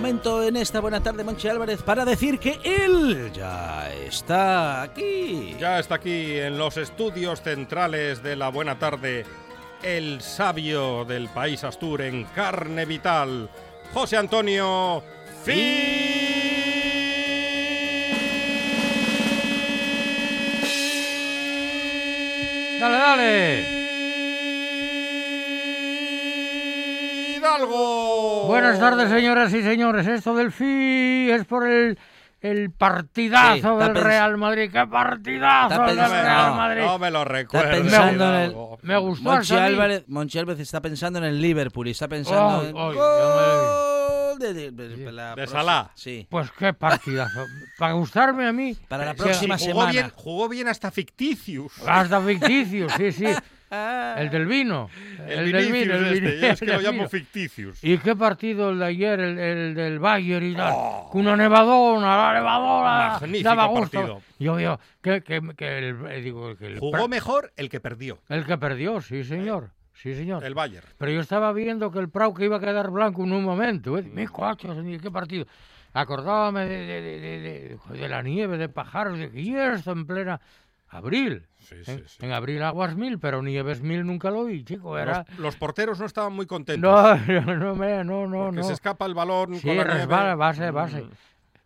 Momento en esta buena tarde, Monchi Álvarez, para decir que él ya está aquí. Ya está aquí en los estudios centrales de la buena tarde, el sabio del país Astur en carne vital, José Antonio Dale, dale. Hidalgo. Buenas tardes, señoras y señores. Esto del FI es por el, el partidazo Sí, del Real Madrid. ¡Qué partidazo del Real No, Madrid! no me lo recuerdo. Hidalgo. Me gustó Monchi. Álvarez, Monchi Álvarez está pensando en el Liverpool y está pensando en. ay, gol de, de- de- de la De próxima- Salah. Sí. Pues qué partidazo. Para gustarme a mí. Para la que- próxima Jugó semana. bien, jugó bien hasta ficticius. Hasta ficticio, sí, sí. El del vino. El, del vino, el este, vino- yo es que lo del llamo vino. ficticius. ¿Y qué partido el de ayer, el, el del Bayern y tal? Oh. Con una nevadona, la nevadora. Magnífico daba gusto. partido. Yo veo que, que, que el, eh, digo, que el, Jugó mejor el que perdió, el que perdió, sí, señor. Sí, señor. el Bayern. Pero yo estaba viendo que el Prau que iba a quedar blanco en un momento. ¿eh? Mi coche, qué partido. Acordábame de, de, de, de- de- de la nieve, de pájaros, de y esto en plena abril. Sí, en, sí, sí. en abril aguas mil, pero nieves mil nunca lo vi, chico. Era... Los, los porteros no estaban muy contentos. No, no, no, me- no, no, porque no. se escapa el balón Sí, con la resbala, base, base. Mm.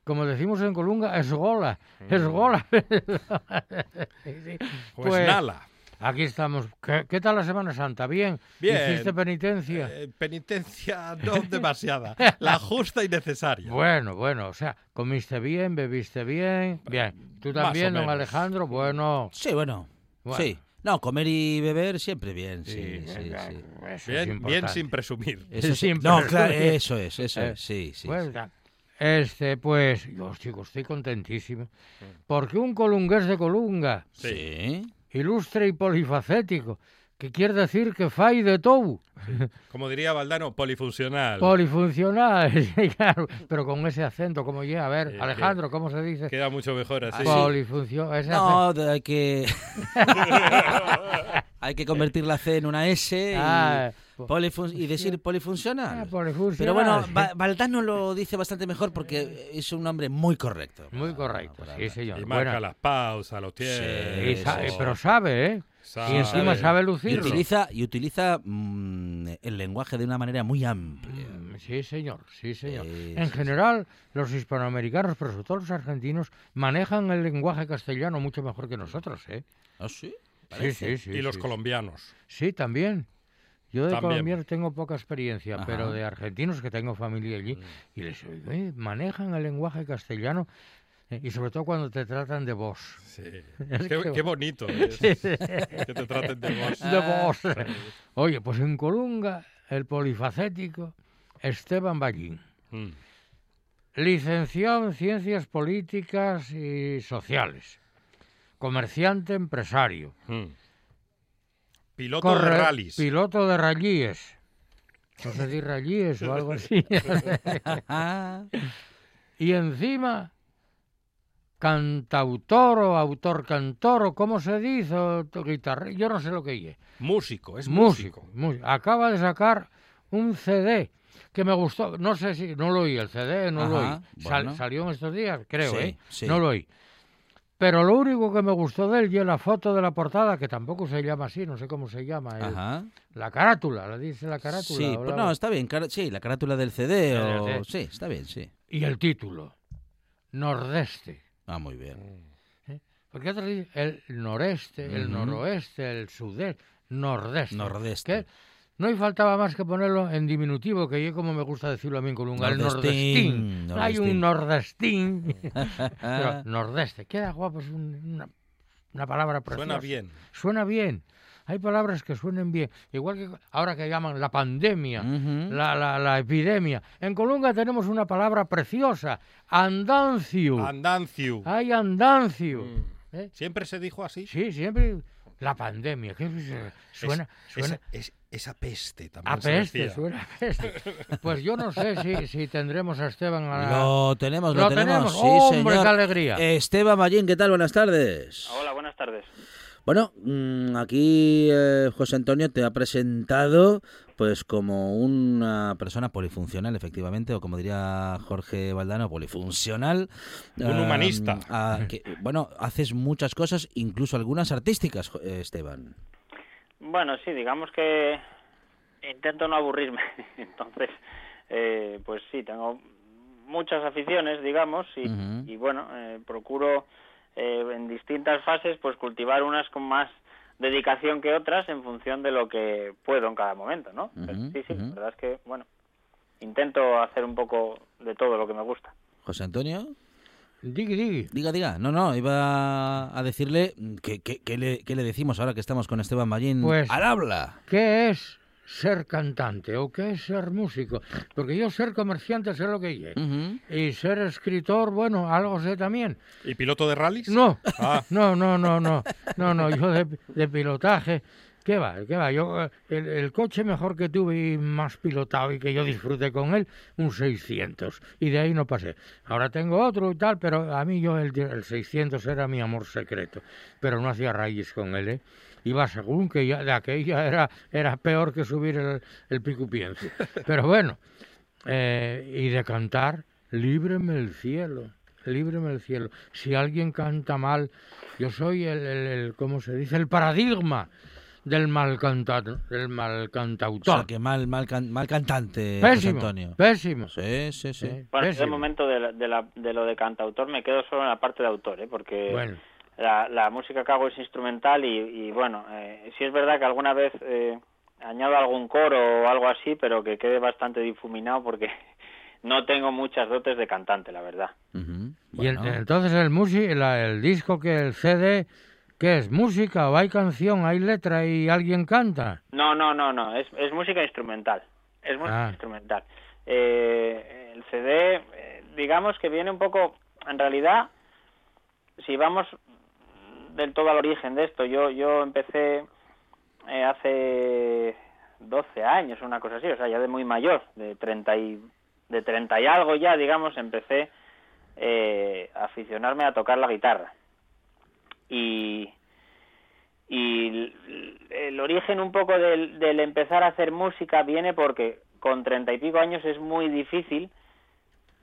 Como decimos en Colunga, es gola, es gola. Pues, Pues, nada. Aquí estamos. ¿Qué, qué tal la Semana Santa? ¿Bien? Bien. ¿Hiciste penitencia? Eh, penitencia no demasiada, la justa y necesaria. Bueno, bueno, o sea, comiste bien, bebiste bien. Bien. ¿Tú también, don. Alejandro? Bueno. Sí, bueno. Bueno. Sí. No, comer y beber siempre bien, sí, sí, sí. Bien, sin presumir. Eso. Siempre. No, claro, eso es, eso Eh, es, sí, sí. Pues, sí. ya. Este, pues, yo, chicos, estoy contentísimo. Porque un colungués de Colunga, Sí. Ilustre y polifacético, que quiere decir que fai de todo. Como diría Valdano, polifuncional. Polifuncional, sí, claro, pero con ese acento, como ya, a ver, Eh, Alejandro, ¿cómo se dice? Queda mucho mejor así. sí. Polifunción, ese No, de- hay que. hay que convertir la C en una S y, Ah, polifun- y decir Ah, polifuncional. polifuncional, Pero bueno, Valdano lo dice bastante mejor porque es un nombre muy correcto. Muy para- correcto, para sí, señor. Y marca Bueno, las pausas, los tiempos. y sa- sí, pero sabe, ¿eh? Sabe. Y encima sabe Y lucirlo. utiliza, y utiliza mm, el lenguaje de una manera muy amplia. Mm, Sí, señor, sí, señor. Sí, en sí, general, los hispanoamericanos, pero sobre todo los argentinos, manejan el lenguaje castellano mucho mejor que nosotros, ¿eh? ¿Ah, sí? Sí, sí, sí. y los sí. colombianos. Sí, también. Yo de También. colombianos tengo poca experiencia, Ajá. pero de argentinos que tengo familia allí, y les oigo, "Eh, manejan el lenguaje castellano Eh, Y sobre todo cuando te tratan de vos. Sí. Qué bonito es que te traten de vos. De vos. Oye, pues en Colunga, el polifacético Esteban Ballín. Mm. Licenciado en Ciencias Políticas y Sociales. Comerciante empresario. Mm. Piloto de rallies. Piloto de rallíes. No sé si rallíes o algo así. Y encima, cantautor o autor-cantor, o cómo se dice, o guitarra, yo no sé lo que es. Músico, es músico, músico. Acaba de sacar un CD que me gustó, no sé si, no lo oí, el CD no lo oí. Sal- bueno. salió en estos días, creo, Sí, ¿eh? sí. No lo oí. Pero lo único que me gustó de él y la foto de la portada, que tampoco se llama así, no sé cómo se llama. el- Ajá. la carátula, le dice la carátula. Sí, pues la- no, está bien. Sí, la carátula del CD. O... Sí, está bien, sí. Y el título, Nordeste. Ah, muy bien. Porque otros dicen el noreste, el noroeste, el sudeste, nordeste. Nordeste. Que no hay faltaba más que ponerlo en diminutivo, que yo como me gusta decirlo a mí en Colunga, el Nordestín, nordestín. Hay un nordestín. Pero nordeste, queda guapo, es un- una, una palabra preciosa. Suena bien. Suena bien. Hay palabras que suenen bien. Igual que ahora que llaman la pandemia, la, la, la epidemia. En Colunga tenemos una palabra preciosa, andancio. Andancio. Hay andancio. Mm. ¿eh? Siempre se dijo así. Sí, siempre la pandemia. ¿qué es? Suena, Es- suena esa, es- esa peste también a peste, suena a peste. Pues yo no sé si, si tendremos a Esteban a la- Lo tenemos, lo, Lo tenemos. tenemos. Sí, ¡Hombre, señor. qué alegría! Esteban Ballín, ¿qué tal? Buenas tardes. Hola, buenas tardes. Bueno, mm, aquí eh, José Antonio te ha presentado pues como una persona polifuncional, efectivamente, o como diría Jorge Valdano, polifuncional. Un humanista. que, bueno, haces muchas cosas, incluso algunas artísticas, eh, Esteban. Bueno, sí, digamos que intento no aburrirme. Entonces, eh, pues sí, tengo muchas aficiones, digamos, y, y bueno, eh, procuro eh, en distintas fases pues cultivar unas con más dedicación que otras en función de lo que puedo en cada momento, ¿no? Pero Ujú, sí, sí, la ujú. verdad es que, bueno, intento hacer un poco de todo lo que me gusta. José Antonio, Digui, digui. diga, diga. No, no, iba a decirle que, que- que le, que le decimos ahora que estamos con Esteban Ballín Pues- al habla. ¿Qué es ser cantante o qué es ser músico? Porque yo ser comerciante sé lo que es. Ujú. Y ser escritor, bueno, algo sé también. ¿Y piloto de rallies? No, Ah. no, no, no, no, no, no, yo de, de pilotaje, ¿qué va? ¿Qué va? Yo, eh, el, el coche mejor que tuve y más pilotado y que yo disfruté con él, un 600, y de ahí no pasé. Ahora tengo otro y tal, pero a mí yo el, el 600 era mi amor secreto, pero no hacía raíz con él, ¿eh? Iba según que ya de aquella era, era peor que subir el, el picupiense. Pero bueno, eh, y de cantar, líbreme el cielo, líbreme el cielo. Si alguien canta mal, yo soy el, el, el- ¿cómo se dice? El paradigma del mal, cantado, del mal O cantautor. sea, que mal, mal, can- mal cantante, José pésimo, Antonio. pésimo. Sí, sí, sí. Bueno, pésimo. momento de, la- de, la- de lo de cantautor me quedo solo en la parte de autor, ¿eh? Porque... Bueno, la, la música que hago es instrumental y, y bueno, eh, sí es verdad que alguna vez eh, añado algún coro o algo así, pero que quede bastante difuminado porque no tengo muchas dotes de cantante, la verdad. Y el- entonces el, musi- la- el disco que el CD, ¿qué es? ¿Música o hay canción, hay letra y alguien canta? No, no, no, no, es, es música instrumental. Es música Ah. instrumental. Eh, el CD, eh, digamos que viene un poco, en realidad, si vamos del todo al origen de esto, yo, yo empecé eh, hace 12 años, una cosa así, o sea, ya de muy mayor, de 30 y, de 30 y algo ya, digamos, empecé eh, a aficionarme a tocar la guitarra. Y, y el, origen un poco del empezar a hacer música viene porque con treinta y pico años es muy difícil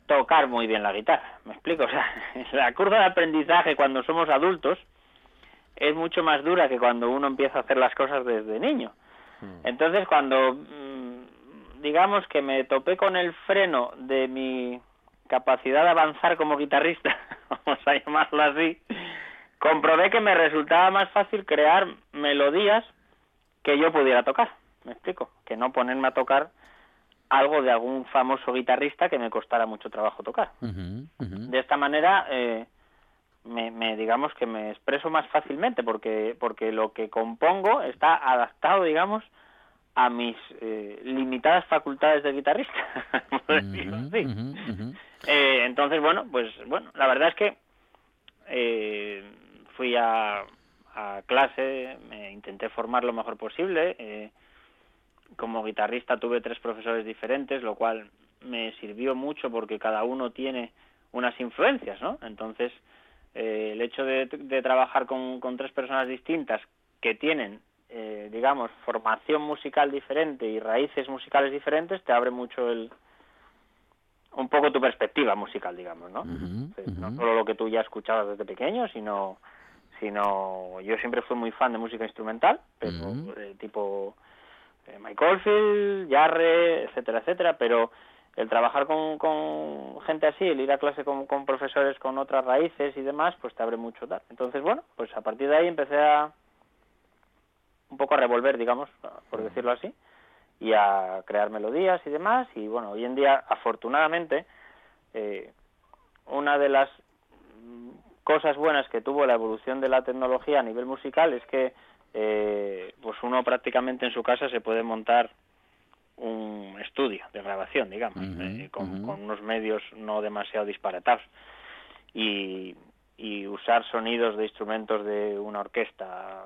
tocar muy bien la guitarra. ¿Me explico? O sea, la curva de aprendizaje cuando somos adultos es mucho más dura que cuando uno empieza a hacer las cosas desde niño. Entonces, cuando mm, digamos que me topé con el freno de mi capacidad de avanzar como guitarrista, vamos a llamarlo así, comprobé que me resultaba más fácil crear melodías que yo pudiera tocar. ¿Me explico? Que no ponerme a tocar algo de algún famoso guitarrista que me costara mucho trabajo tocar. De esta manera, eh, me, me- digamos que me expreso más fácilmente porque porque lo que compongo está adaptado, digamos, a mis eh, limitadas facultades de guitarrista. por decirlo. Eh, entonces, bueno, pues bueno, la verdad es que eh, fui a, a clase, me intenté formar lo mejor posible. eh, como guitarrista tuve tres profesores diferentes, lo cual me sirvió mucho porque cada uno tiene unas influencias, ¿no? Entonces, eh, el hecho de, de trabajar con, con tres personas distintas que tienen, eh, digamos, formación musical diferente y raíces musicales diferentes, te abre mucho el un poco tu perspectiva musical, digamos, ¿no? No solo lo que tú ya escuchabas desde pequeño, sino, sino yo siempre fui muy fan de música instrumental, pero eh, tipo eh, Mike Oldfield, Jarre, etcétera, etcétera, pero el trabajar con, con gente así, el ir a clase con, con profesores con otras raíces y demás, pues te abre mucho tal. Entonces, bueno, pues a partir de ahí empecé a un poco a revolver, digamos, por decirlo así, y a crear melodías y demás. Y bueno, hoy en día, afortunadamente, eh, una de las cosas buenas que tuvo la evolución de la tecnología a nivel musical es que eh, pues uno prácticamente en su casa se puede montar un estudio de grabación, digamos, eh, con, con unos medios no demasiado disparatados y, y usar sonidos de instrumentos de una orquesta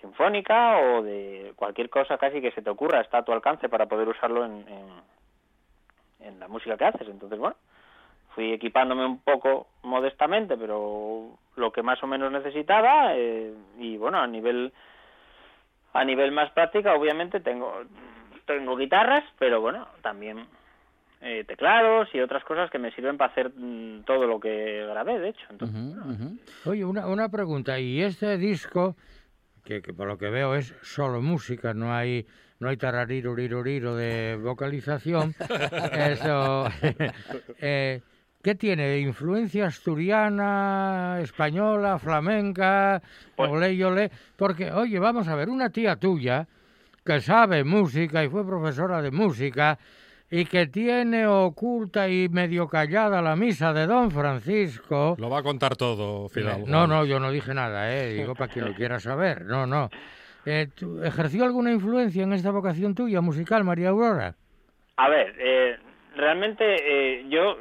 sinfónica o de cualquier cosa casi que se te ocurra está a tu alcance para poder usarlo en, en, en la música que haces. Entonces, bueno, fui equipándome un poco modestamente, pero lo que más o menos necesitaba eh, y bueno, a nivel a nivel más práctica, obviamente tengo tengo guitarras, pero bueno, también eh, teclados y otras cosas que me sirven para hacer mm, todo lo que grabé, de hecho. Entonces, bueno. Oye, una, una pregunta. ¿Y este disco, que, que por lo que veo es solo música, no hay no hay tarariruriruriro de vocalización, eso, eh, ¿qué tiene? ¿Influencia asturiana, española, flamenca, Pues- olé y olé? Porque, oye, vamos a ver, una tía tuya que sabe música y fue profesora de música y que tiene oculta y medio callada la misa de Don Francisco, Lo va a contar todo, Fidalgo. no, no, yo no dije nada, ¿eh? Digo para quien lo quiera saber. No, no. Eh, ¿tú- ¿Ejerció alguna influencia en esta vocación tuya musical, María Aurora? A ver, eh, realmente eh, yo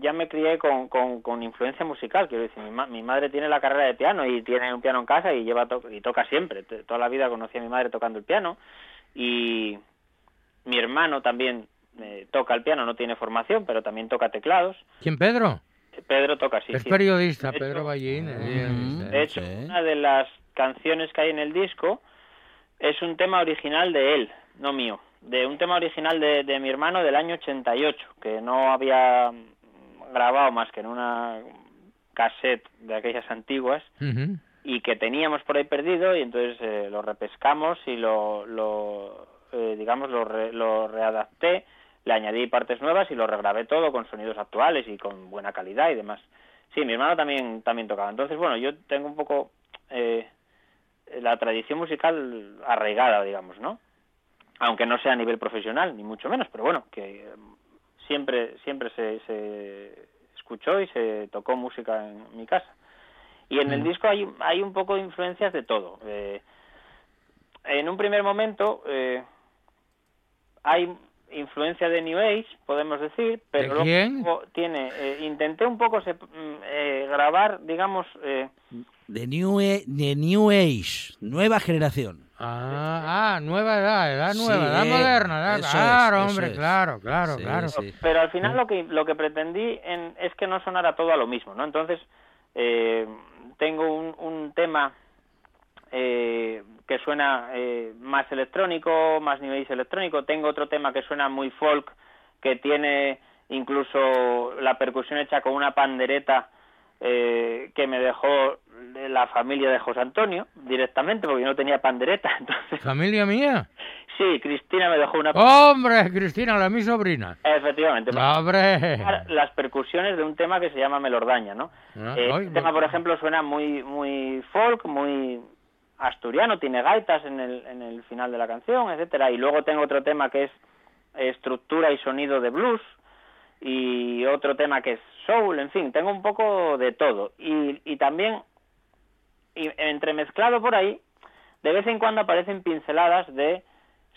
ya me crié con, con, con influencia musical, quiero decir, mi, ma- mi madre tiene la carrera de piano y tiene un piano en casa y lleva to- y toca siempre, T- toda la vida conocí a mi madre tocando el piano y mi hermano también eh, toca el piano, no tiene formación, pero también toca teclados. ¿Quién, Pedro? Pedro toca sí. es sí. periodista, De hecho- Pedro Ballín. eh, eh, De hecho, Sí. una de las canciones que hay en el disco es un tema original de él, no mío, de un tema original de, de mi hermano del año 88, que no había grabado más que en una cassette de aquellas antiguas y que teníamos por ahí perdido y entonces eh, lo repescamos y lo, lo eh, digamos lo, re- lo readapté le añadí partes nuevas y lo regrabé todo con sonidos actuales y con buena calidad y demás. Sí mi hermano también también tocaba. Entonces bueno yo tengo un poco eh, la tradición musical arraigada digamos no aunque no sea a nivel profesional ni mucho menos pero bueno que siempre siempre se, se escuchó y se tocó música en mi casa y en el disco hay, hay un poco de influencias de todo. Eh, en un primer momento eh, hay influencia de New Age, podemos decir, pero ¿De luego quién? tiene, eh, intenté un poco se- mm, eh, grabar, digamos, eh, De New, E- de New Age, nueva generación. Ah, ah, nueva edad, edad nueva, Sí, edad moderna, edad- eso es, claro, hombre, es. claro, claro, Sí, claro. sí. pero al final lo que lo que pretendí en- es que no sonara todo a lo mismo, ¿no? Entonces eh, tengo un, un tema eh, que suena eh, más electrónico, más nivel electrónico. Tengo otro tema que suena muy folk, que tiene incluso la percusión hecha con una pandereta eh, que me dejó de la familia de José Antonio directamente, porque yo no tenía pandereta. Entonces, ¿Familia mía? sí, Cristina me dejó una. ¡Hombre, Cristina, la mi sobrina! Efectivamente. ¡Hombre! las percusiones de un tema que se llama Melordaña, ¿no? Ah, Eh, este tema, por ejemplo, suena muy muy folk, muy asturiano, tiene gaitas en el, en el final de la canción, etcétera. Y luego tengo otro tema que es estructura y sonido de blues y otro tema que es soul, en fin, tengo un poco de todo. Y, y también, y entremezclado por ahí, de vez en cuando aparecen pinceladas de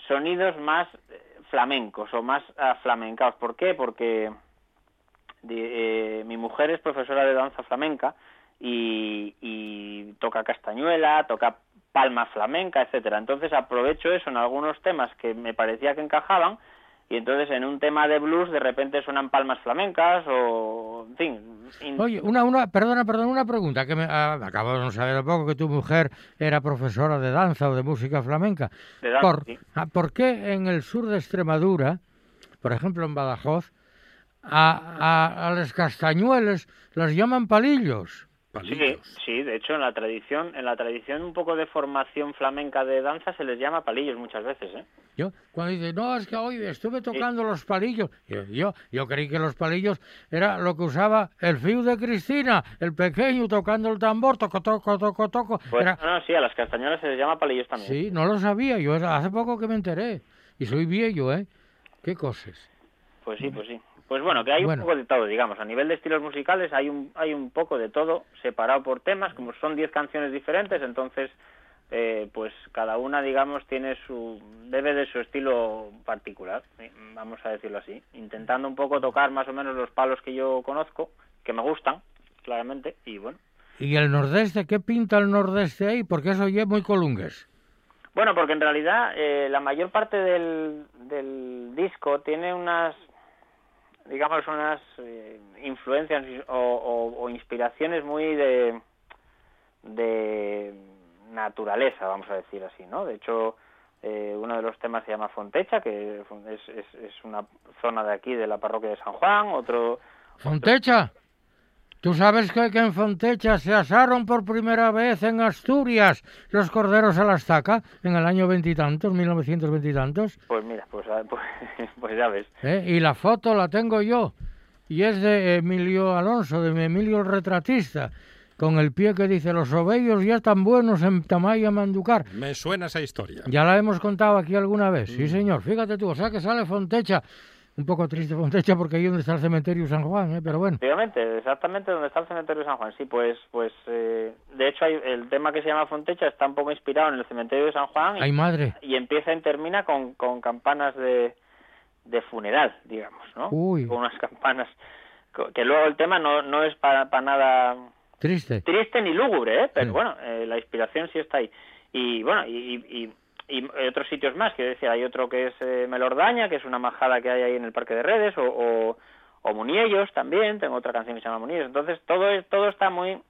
sonidos más eh, flamencos o más flamencaos. ¿Por qué? Porque eh, mi mujer es profesora de danza flamenca y, y toca castañuela, toca palma flamenca, etcétera. Entonces aprovecho eso en algunos temas que me parecía que encajaban y entonces en un tema de blues de repente suenan palmas flamencas o en fin. Oye, una, una, perdona, perdona, una pregunta que me ah, acabo de saber un poco que tu mujer era profesora de danza o de música flamenca. De danza, ¿Por, sí. ah, ¿Por qué en el sur de Extremadura, por ejemplo en Badajoz, a, a, a las castañuelas las llaman palillos? Sí, sí, de hecho en la tradición, en la tradición un poco de formación flamenca de danza se les llama palillos muchas veces, ¿eh? Yo, cuando dice, no, es que hoy estuve tocando los palillos, yo, yo, yo creí que los palillos era lo que usaba el fiu de Cristina, el pequeño tocando el tambor, toco, toco, toco, toco. Pues Era- no, sí, a las castañuelas se les llama palillos también. Sí, no lo sabía, yo hace poco que me enteré. Y soy viejo, ¿eh? Qué cosas. Pues sí, pues sí. Pues bueno, que hay Bueno. un poco de todo, digamos. A nivel de estilos musicales hay un, hay un poco de todo separado por temas, como son 10 canciones diferentes, entonces eh, pues cada una, digamos, tiene su debe de su estilo particular, eh, vamos a decirlo así, intentando un poco tocar más o menos los palos que yo conozco, que me gustan, claramente, y bueno. ¿Y el nordeste? ¿Qué pinta el nordeste ahí? Porque eso ya es muy colungues. Bueno, porque en realidad eh, la mayor parte del, del disco tiene unas, digamos, unas eh, influencias o, inspiraciones muy de, de naturaleza, vamos a decir así, ¿no? De hecho, eh, uno de los temas se llama Fontecha, que es, es, es una zona de aquí, de la parroquia de San Juan, otro... Fontecha. ¿Tú sabes que, que en Fontecha se asaron por primera vez en Asturias los corderos a la estaca en el año veintitantos, 1920 y tantos? Pues mira, pues, ah, pues, pues ya ves. ¿eh? Y la foto la tengo yo. Y es de Emilio Alonso, de Emilio el retratista, con el pie que dice, los ovellos ya están buenos en Tamaya Manducar. Me suena esa historia. Ya la hemos contado aquí alguna vez, sí señor. Fíjate tú, o sea que sale Fontecha. Un poco triste Fontecha porque ahí donde está el cementerio San Juan, ¿eh? pero bueno. Efectivamente, exactamente donde está el cementerio San Juan. Sí, pues, pues eh, de hecho hay, el tema que se llama Fontecha está un poco inspirado en el cementerio de San Juan y, Ay madre. y empieza y termina con, con campanas de, de funeral, digamos, ¿no? Uy. Con unas campanas que luego el tema no, no es para, para nada Triste. triste ni lúgubre, ¿eh? pero Sí. bueno, eh, la inspiración sí está ahí. Y bueno, y, y, y- y otros sitios más, quiero decir, hay otro que es eh, Melordaña, que es una majada que hay ahí en el Parque de Redes, o, o, o Muniellos también, tengo otra canción que se llama Muniellos. Entonces todo, es, todo está muy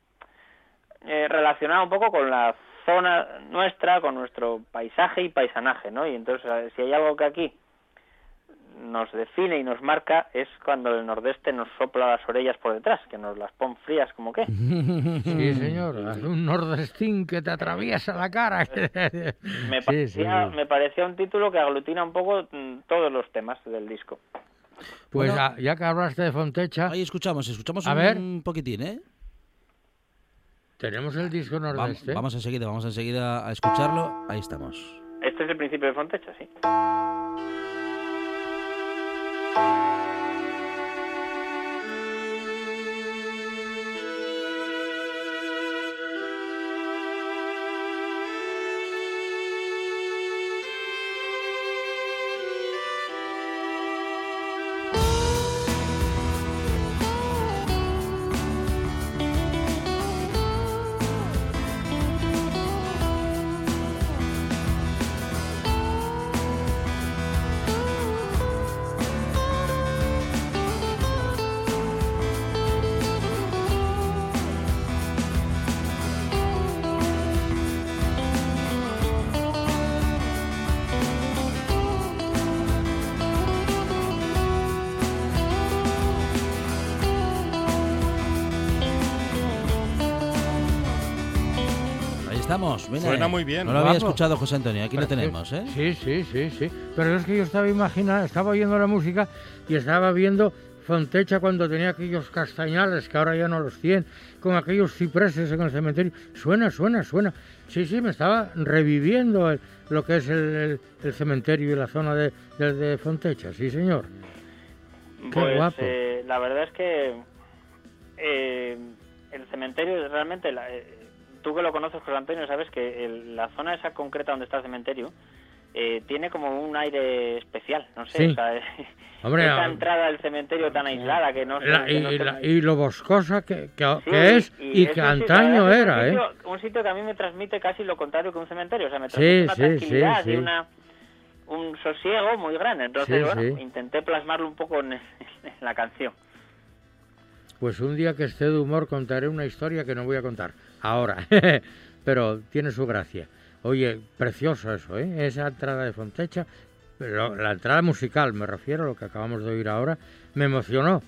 eh, relacionado un poco con la zona nuestra, con nuestro paisaje y paisanaje, ¿no? Y entonces, eh, si hay algo que aquí nos define y nos marca es cuando el nordeste nos sopla las orejas por detrás, que nos las pon frías como que. Sí, señor. Un nordestín que te atraviesa la cara. Me parecía, sí. me parecía un título que aglutina un poco mm, todos los temas del disco. Pues Bueno. ya que hablaste de Fontecha, Ahí escuchamos, escuchamos A un ver. poquitín, ¿eh? tenemos el disco Va- nordeste. vamos enseguida, vamos enseguida a escucharlo. Ahí estamos. Este es el principio de Fontecha, sí. Ahí mira. Suena muy bien. No lo había escuchado José Antonio. Aquí lo tenemos, ¿eh? Sí, sí, sí, sí. Pero es que yo estaba imaginando, estaba oyendo la música y estaba viendo Fontecha cuando tenía aquellos castañales que ahora ya no los tiene, con aquellos cipreses en el cementerio. Suena, suena, suena. Sí, sí, me estaba reviviendo el- lo que es el, el- el cementerio y la zona de, de- de Fontecha, sí, señor. Qué Pues guapo. eh, la verdad es que eh, el cementerio realmente, la- eh, tú que lo conoces, José Antonio, sabes que el- la zona esa concreta donde está el cementerio eh, tiene como un aire especial, no sé, Sí. o sea, Hombre, esa ah, entrada del cementerio tan aislada que no, se- La- que no y, se- la- y lo boscosa que, que- Sí, que es y, es que antaño la era, ¿eh? un sitio, un sitio que a mí me transmite casi lo contrario que un cementerio, o sea, me Sí, transmite una sí, tranquilidad sí, y una un sosiego muy grande. Entonces, Sí, bueno, sí. intenté plasmarlo un poco en, en la canción. Pues un día que esté de humor contaré una historia que no voy a contar ahora, pero tiene su gracia. Oye, precioso eso, ¿eh? Esa entrada de Fontecha, la entrada musical, me refiero a lo que acabamos de oír ahora, me emocionó.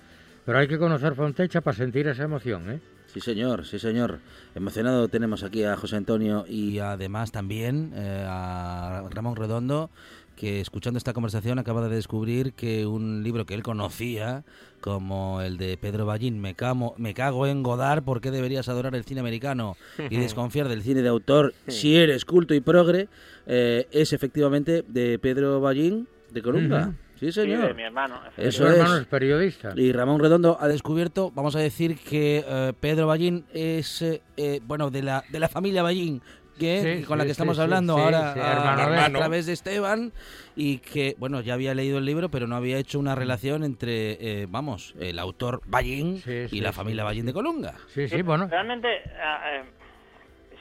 Pero hay que conocer Fontecha para sentir esa emoción, ¿eh? Sí, señor, sí, señor. Emocionado tenemos aquí a José Antonio Y además también eh, a Ramón Redondo, que escuchando esta conversación acaba de descubrir que un libro que él conocía, como el de Pedro Ballín, Me, camo- me cago en Godard, ¿por qué deberías adorar el cine americano y desconfiar del cine? de autor, si eres culto y progre, eh, es efectivamente de Pedro Ballín de Colunga. Ujú. Sí, Sí, de señor. mi hermano. Eso hermano es. es periodista. Y Ramón Redondo Ha descubierto, vamos a decir que eh, Pedro Ballín es, eh, bueno, de la, de la familia Ballín, que, Sí, con la sí, que estamos sí, sí, hablando sí, ahora sí, a, hermano a través de Esteban y que, bueno, ya había leído el libro, pero no había hecho una relación entre, eh, vamos, el autor Ballín Sí, y sí, la sí, familia sí. Ballín de Colunga. Sí, sí, bueno. Realmente, ah, eh,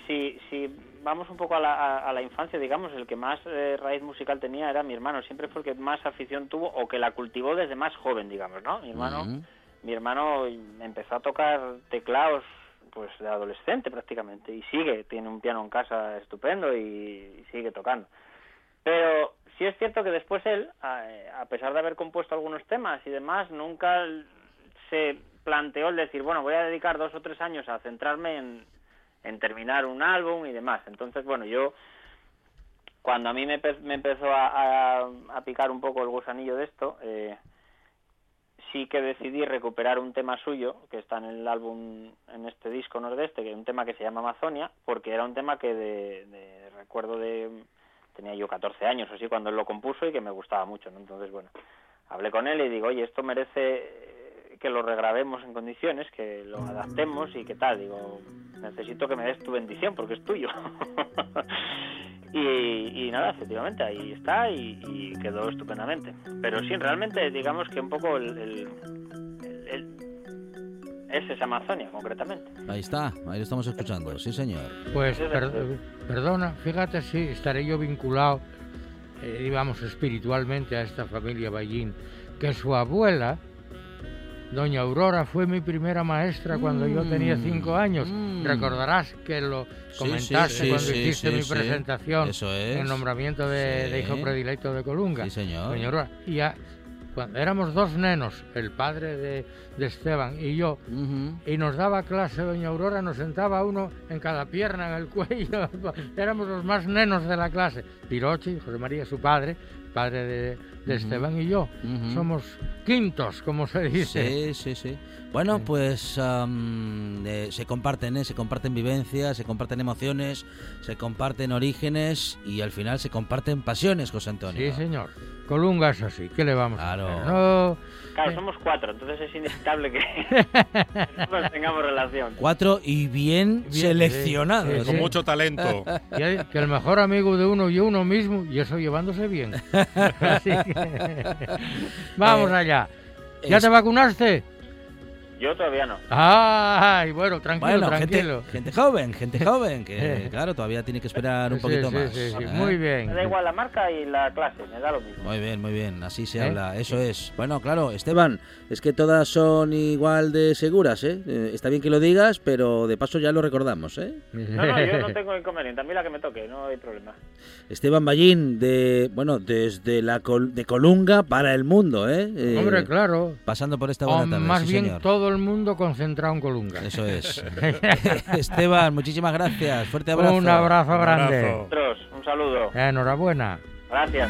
si, si vamos un poco a la, a- a la infancia, digamos, el que más eh, raíz musical tenía era mi hermano. Siempre fue el que más afición tuvo o que la cultivó desde más joven, digamos, ¿no? Mi hermano, Ujú. mi hermano empezó a tocar teclados pues de adolescente prácticamente y sigue, tiene un piano en casa estupendo y, sigue tocando. Pero sí es cierto que después él, a, pesar de haber compuesto algunos temas y demás, nunca se planteó el decir, bueno, voy a dedicar dos o tres años a centrarme en, en terminar un álbum y demás. Entonces, bueno, yo cuando a mí me, me empezó a, a- a picar un poco el gusanillo de esto, eh, sí que decidí recuperar un tema suyo que está en el álbum, en este disco nordeste, que es un tema que se llama Amazonia, porque era un tema que de, de recuerdo de tenía yo 14 años o así cuando él lo compuso y que me gustaba mucho, ¿no? Entonces, bueno, hablé con él y digo, oye, esto merece que lo regrabemos en condiciones, que lo adaptemos y qué tal. Digo, necesito que me des tu bendición porque es tuyo. y, y nada, efectivamente, ahí está y, y quedó estupendamente. Pero sí, realmente, digamos que un poco el, el- el- el- es esa Amazonia, concretamente. Ahí está, ahí lo estamos escuchando, sí señor. Pues Sí, per- sí. perdona, fíjate si estaré yo vinculado, eh, digamos, espiritualmente a esta familia Ballín, que su abuela, doña Aurora, fue mi primera maestra cuando yo tenía cinco años. mm. Recordarás que lo comentaste sí, cuando sí, hiciste mi presentación Eso es. el nombramiento de, de hijo predilecto de Colunga. Sí, señor. Doña Aurora. Y cuando éramos dos nenos, el padre de, de Esteban y yo, y nos daba clase doña Aurora, nos sentaba uno en cada pierna, en el cuello, éramos los más nenos de la clase. Pirochi, José María, su padre, padre de, de Esteban y yo, somos quintos, como se dice. Sí, sí, sí. Bueno, pues eh, se comparten, ¿eh? se comparten vivencias, se comparten emociones, se comparten orígenes y al final se comparten pasiones, José Antonio. Sí, señor. Colunga es así, ¿qué le vamos Claro. a hacer? No, Claro, somos cuatro, entonces es inevitable que nosotros tengamos relación. Cuatro y bien, Bien, seleccionados. sí, Con sí. mucho talento. que el mejor amigo de uno y uno mismo, y eso llevándose bien. Así que- Vamos Eh, allá. ¿Ya es- te vacunaste? Yo todavía no. Ay, bueno, tranquilo, Bueno, tranquilo. gente, gente joven, gente joven, que claro, todavía tiene que esperar un Sí, poquito sí, más. sí, sí, ¿eh? Muy bien. Me da igual la marca y la clase, me da lo mismo. Muy bien, muy bien, así se ¿Eh? habla, eso es. Bueno, claro, este Esteban, es que todas son igual de seguras, ¿eh? Eh, Está bien que lo digas, pero de paso ya lo recordamos, ¿eh? No, no, yo no tengo inconveniente. A mí la que me toque, no hay problema. Esteban Ballín, de, bueno, desde la col- de Colunga para el mundo, ¿eh? Eh, Hombre, claro. pasando por esta O buena tarde. más sí, bien señor. todo el mundo concentrado en Colunga. Eso es. Esteban, muchísimas gracias. Fuerte abrazo. Un abrazo Un grande. abrazo. Otros, un saludo. Enhorabuena. Gracias.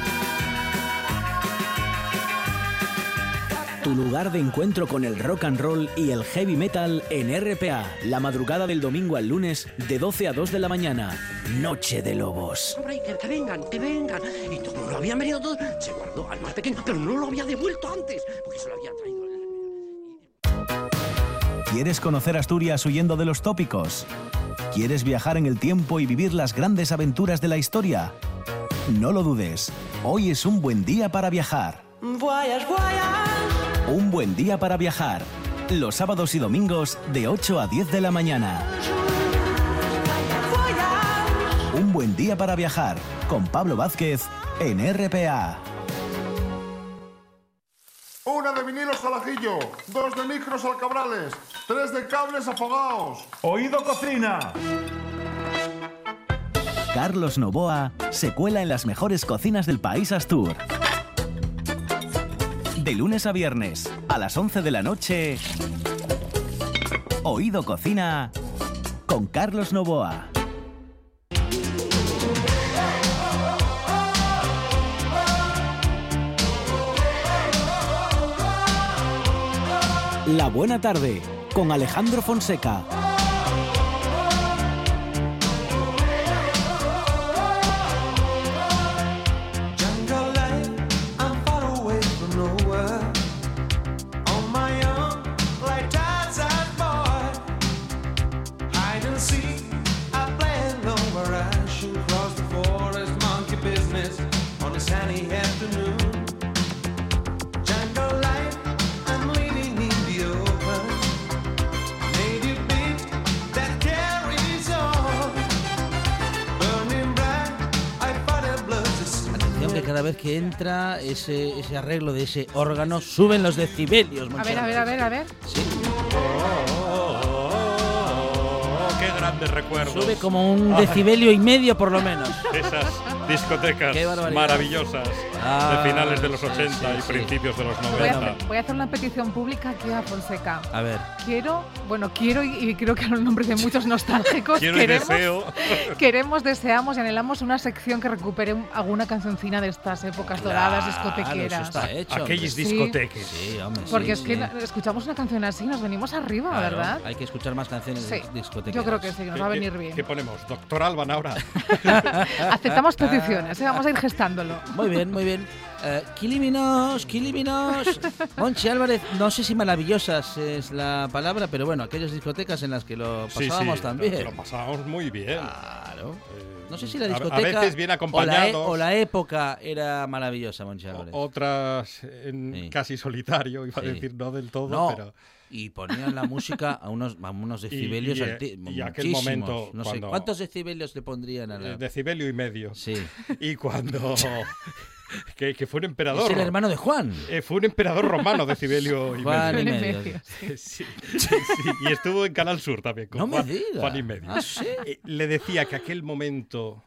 Tu lugar de encuentro con el rock and roll y el heavy metal en RPA, la madrugada del domingo al lunes de 12 a 2 de la mañana. Noche de Lobos. Que, vengan, que vengan. Y como lo habían venido todos, se guardó al más pequeño, pero no lo había devuelto antes, porque se lo habían traído. ¿Quieres conocer Asturias huyendo de los tópicos? ¿Quieres viajar en el tiempo y vivir las grandes aventuras de la historia? No lo dudes, hoy es un buen día para viajar. Un buen día para viajar. Los sábados y domingos de 8 a 10 de la mañana. Un buen día para viajar con Pablo Vázquez en RPA. Una de vinilos al ajillo, dos de micros al cabrales, tres de cables afogados. Oído cocina. Carlos Novoa se cuela en las mejores cocinas del país Astur. De lunes a viernes, a las 11 de la noche, Oído Cocina con Carlos Novoa. La Buena Tarde con Alejandro Fonseca. Entra ese, ese arreglo de ese órgano suben los decibelios. A ver, a ver, a ver, a ver. Oh, qué grandes recuerdos. Sube como un Ay, decibelio y medio por lo menos. Esas discotecas Qué maravillosas Ah, de finales de los sí, 80 sí, y sí. principios de los Voy a, 90. hacer, voy a hacer una petición pública aquí a Fonseca. A ver. Quiero, bueno, quiero y, y creo que a los nombres de muchos nostálgicos Quiero y queremos, deseo. queremos, deseamos y anhelamos una sección que recupere un- alguna cancioncina de estas épocas doradas discotequeras. Eso está hecho. Aquellas Sí. discoteques. Sí, hombre. Porque sí, es que sí. escuchamos una canción así y nos venimos arriba, Claro, ¿verdad? Hay que escuchar más canciones Sí, discotecas. yo creo que sí, nos va a ¿Qué- venir bien. ¿Qué ponemos? Doctor Alban ahora. Aceptamos peticiones, ¿eh? vamos a ir gestándolo. Muy bien, muy bien. Eh, Quiliminos, Quiliminos. Monchi Álvarez, no sé si maravillosas es la palabra, pero bueno, aquellas discotecas en las que lo pasábamos sí, también. Lo pasábamos muy bien. Claro. Eh, No sé si la a- discoteca. A, veces bien o la, e- acompañados. o la época era maravillosa, Monchi Álvarez. Otras en Sí. casi solitario, iba Sí. a decir no del todo, No, pero y ponían la música a unos, a unos decibelios y, eh, alti- y aquel muchísimos. momento No sé, ¿cuántos decibelios le pondrían a la...? eh, decibelio y medio. Sí. Y cuando que, que fue un emperador. Es el hermano de Juan. Eh, fue un emperador romano, Decibelio y Juan y medio. medio. Sí, sí, sí. Y estuvo en Canal Sur también. Con No me Juan, diga. Juan y medio. Ah, ¿sí? Eh, Le decía que aquel momento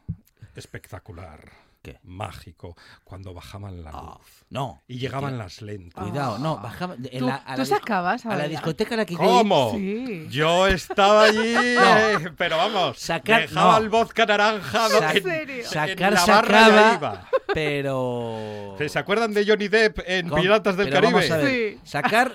espectacular, ¿Qué? mágico, cuando bajaban la luz No. y llegaban las lentas. Cuidado, no, bajaba. en ¿Tú, la- a tú la sacabas a la discoteca a la que yo ¿Cómo? Sí. Yo estaba allí, eh, pero vamos, Sacar- dejaba no. el vodka naranja en, serio? en Sacar la barra sacaba, iba. pero. ¿Se acuerdan de Johnny Depp en con- Piratas del pero Caribe? Vamos a ver, Sí. Sacar.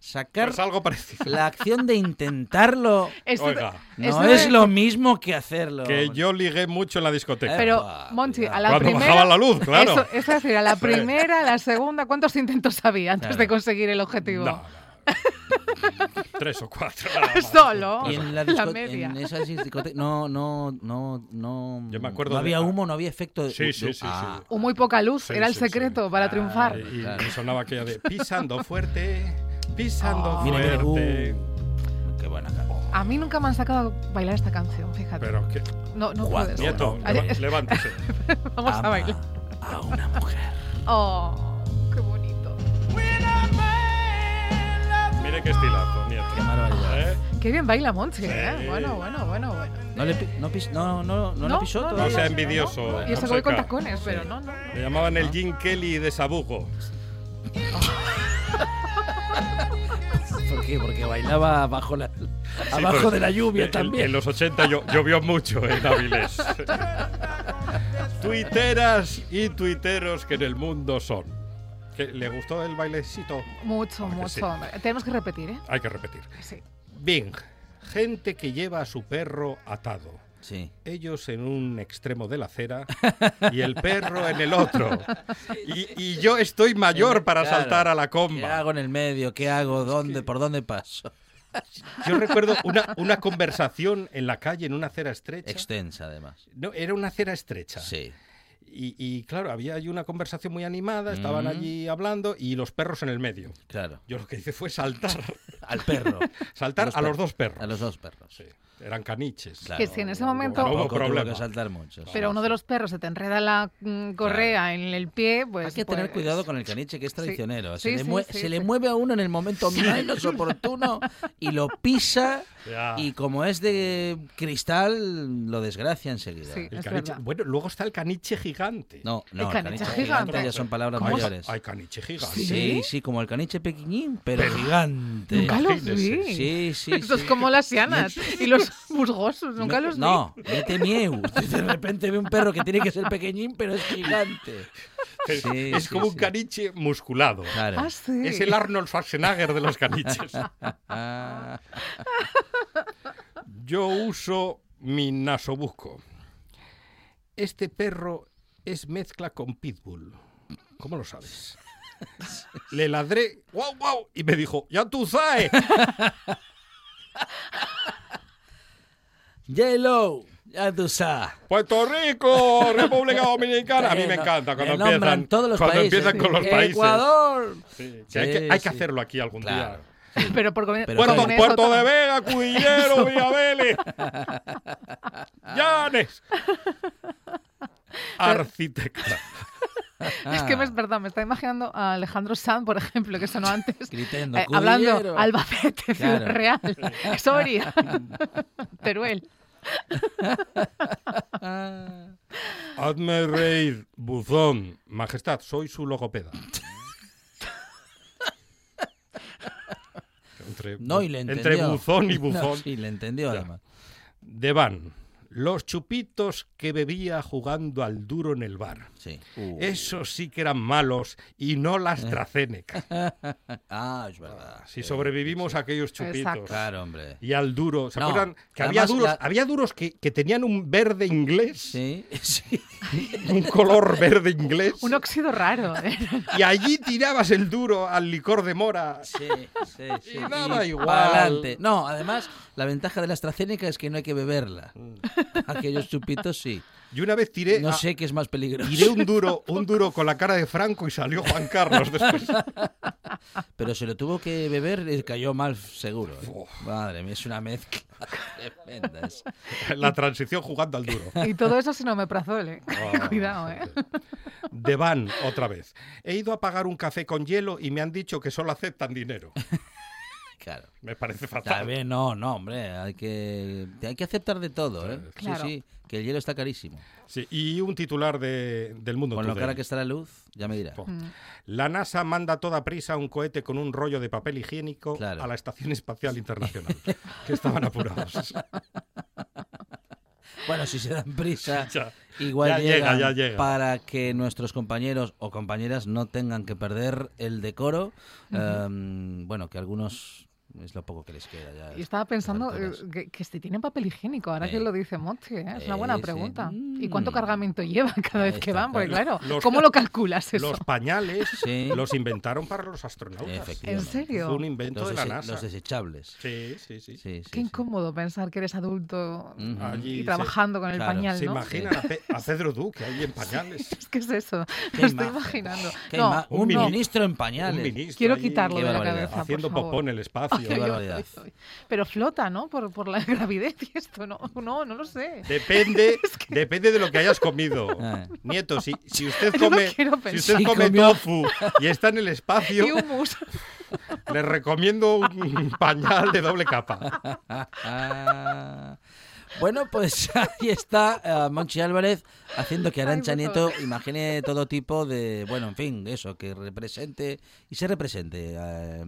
Sacar Pues algo parecido. la acción de intentarlo Esto- Oiga, no esto es de- lo mismo que hacerlo. que yo ligué mucho en la discoteca. Pero, Epa, Monchi, a la Cuando primera. bajaba la luz, claro. Eso, eso es decir, a la primera, a la segunda, ¿cuántos intentos había antes Claro. de conseguir el objetivo? No, no. Tres o cuatro. Solo. Y en la, La media. en esas discotecas no, no, no, no. Yo me acuerdo No había humo, no había efecto de. Sí, de- sí, sí, sí. Ah, O muy poca luz, Sí, era el sí, secreto sí. para triunfar. Y, y Claro. sonaba aquella de pisando fuerte, pisando mira, fuerte. uh, qué buena canción. A mí nunca me han sacado a bailar esta canción, fíjate. Pero que. no, no puedes. Nieto, levántese. Vamos a Ama bailar. A una mujer. Oh, qué bonito. Mire qué estilazo, nieto. Qué barbaridad. ¿Eh? Qué bien baila Monchi, ¿eh? Sí. Bueno, bueno, bueno, bueno. No le, pi- no, no, no, no, le No, pisó no, sea envidioso. Y eso voy con tacones, pero no, no. Le llamaban el Jim Kelly de Sabugo. qué? Porque bailaba bajo la, Sí, abajo pues, de la lluvia en- también. En los 80 llo- llovió mucho en Avilés. Tuiteras y tuiteros que en el mundo son. ¿Que ¿Le gustó el bailecito? Mucho, mucho. sí. Tenemos que repetir, ¿eh? Hay que repetir. Sí. Bing, gente que lleva a su perro atado. Sí. Ellos en un extremo de la acera y el perro en el otro. Y, y yo estoy mayor para Claro. saltar a la ¿Qué comba. hago en el medio? ¿Qué hago? ¿Dónde? ¿Por dónde paso? Yo recuerdo una, una conversación en la calle en una acera estrecha. Extensa, además. No, era una acera estrecha. Sí. Y, y, claro, había ahí una conversación muy animada, estaban Mm. allí hablando y los perros en el medio. Claro. Yo lo que hice fue saltar. Al perro. saltar a los dos perros. A los dos perros. Sí, eran caniches. Que si en ese momento- No hubo problema. que saltar mucho. sí. Pero uno de los perros se te enreda la mm, correa en el pie, pues. Hay que tener pues- cuidado con el caniche, que es Sí. traicionero. Se, Sí, le, sí, mue- sí, se sí. le mueve a uno en el momento menos oportuno y lo pisa. Ya. Y como es de cristal, lo desgracia enseguida. Sí. El caniche- bueno, luego está el caniche gigante. No, no, El caniche gigante. ya son palabras mayores. Hay caniche gigante. Sí, sí, como el caniche pequeñín, pero, Pero- gigante. Nunca Imagínese. vi. Sí, sí, Esto sí. es como las sianas y los musgosos, nunca Me- los vi. No, mete mieu. De repente ve un perro que tiene que ser pequeñín, pero es gigante. Es, Sí, es sí, como un caniche musculado. Claro. Ah, sí. Es el Arnold Schwarzenegger de los caniches. Yo uso mi nasobuco. Este perro es mezcla con pitbull. ¿Cómo lo sabes? Le ladré, wow, wow, y me dijo, ya tú sabes. J-Lo, ya tú sabes. Puerto Rico, República Dominicana. A mí me encanta cuando nombran empiezan, todos los cuando países. empiezan con los países. Ecuador. Sí, que hay que, hay hacerlo aquí algún Claro. Pero por Pero día. Puerto, eso Puerto de Vega, Cudillero, Villavele. Llanes. Arquitecta. Es que me- es verdad, me está imaginando a Alejandro Sanz, por ejemplo, que sonó antes. Gritando, eh, hablando. Albacete, Ciudad Claro. Real, Soria, Teruel. Hazme reír, buzón. Majestad, soy su logopeda. Entre, No, y le entendió. entre buzón y No, buzón. sí, le entendió Ya. además. Devan, los chupitos que bebía jugando al duro en el bar. Sí. Uh. Esos sí que eran malos y no la AstraZeneca. Ah, es verdad. Si sobrevivimos a aquellos chupitos. Exacto. Claro, hombre. Y al duro. ¿Se No, acuerdan? Que además había duros, la- había duros que, que tenían un verde inglés, Sí, sí. un color verde inglés. Un óxido raro. ¿eh? Y allí tirabas el duro al licor de mora. Sí, sí, sí. Y daba igual. pa'lante. No, además, la ventaja de la AstraZeneca es que no hay que beberla. Mm. Aquellos chupitos sí. Y una vez tiré, No a- sé qué es más peligroso. tiré un duro, un duro con la cara de Franco y salió Juan Carlos después. Pero se lo tuvo que beber y cayó mal seguro. ¿eh? Madre mía, es una mezcla tremenda. La transición jugando al duro. Y todo eso sin omeprazol, ¿eh? Ah, Cuidado, ¿eh? De van, otra vez. He ido a pagar un café con hielo y me han dicho que solo aceptan dinero. Claro. Me parece fatal. bien, no, no, hombre, hay que, hay que aceptar de todo, ¿eh? Claro. Sí, sí, que el hielo está carísimo. Sí, y un titular de, del mundo. Con lo cara que está la luz, ya me dirá. La NASA manda a toda prisa un cohete con un rollo de papel higiénico Claro. a la Estación Espacial Internacional, que estaban apurados. Bueno, si se dan prisa, Ya. igual Ya llega, llegan ya llega. para que nuestros compañeros o compañeras no tengan que perder el decoro. Em, bueno, que algunos es lo poco que les queda ya. Y estaba pensando eh, que, que si tienen papel higiénico, ahora Eh. que lo dice Monchi, ¿eh? es una buena Eh, sí. pregunta. ¿Y Mm. cuánto cargamento llevan cada vez que van? Porque claro. Los- ¿cómo lo calculas eso? Los pañales Sí. los inventaron para los astronautas. ¿En serio? Fue un invento Los, de la NASA. los desechables. Sí, sí, sí. Sí, sí, Qué sí. incómodo pensar que eres adulto Ujú. Allí y se- trabajando con el claro, pañal, ¿Se ¿no? imaginan a, Pe- a Pedro Duque ahí en pañales? Es que es eso, Qué lo estoy imaginando. Qué No, un un mini- ministro en pañales. Quiero quitarlo de la cabeza, haciendo por favor. popó en el espacio. Ay, Qué ay, ay, barbaridad. ay, ay. Pero flota, ¿no? Por, por la gravidez y esto, no, no, no lo sé. Depende, depende de lo que hayas comido. Ah. Nieto, si, si usted come, si usted come comió. tofu y está en el espacio, Y humus. le recomiendo un pañal de doble capa. Bueno, pues ahí está eh, Monchi Álvarez haciendo que Arancha Nieto imagine todo tipo de, bueno, en fin, eso, que represente y se represente eh,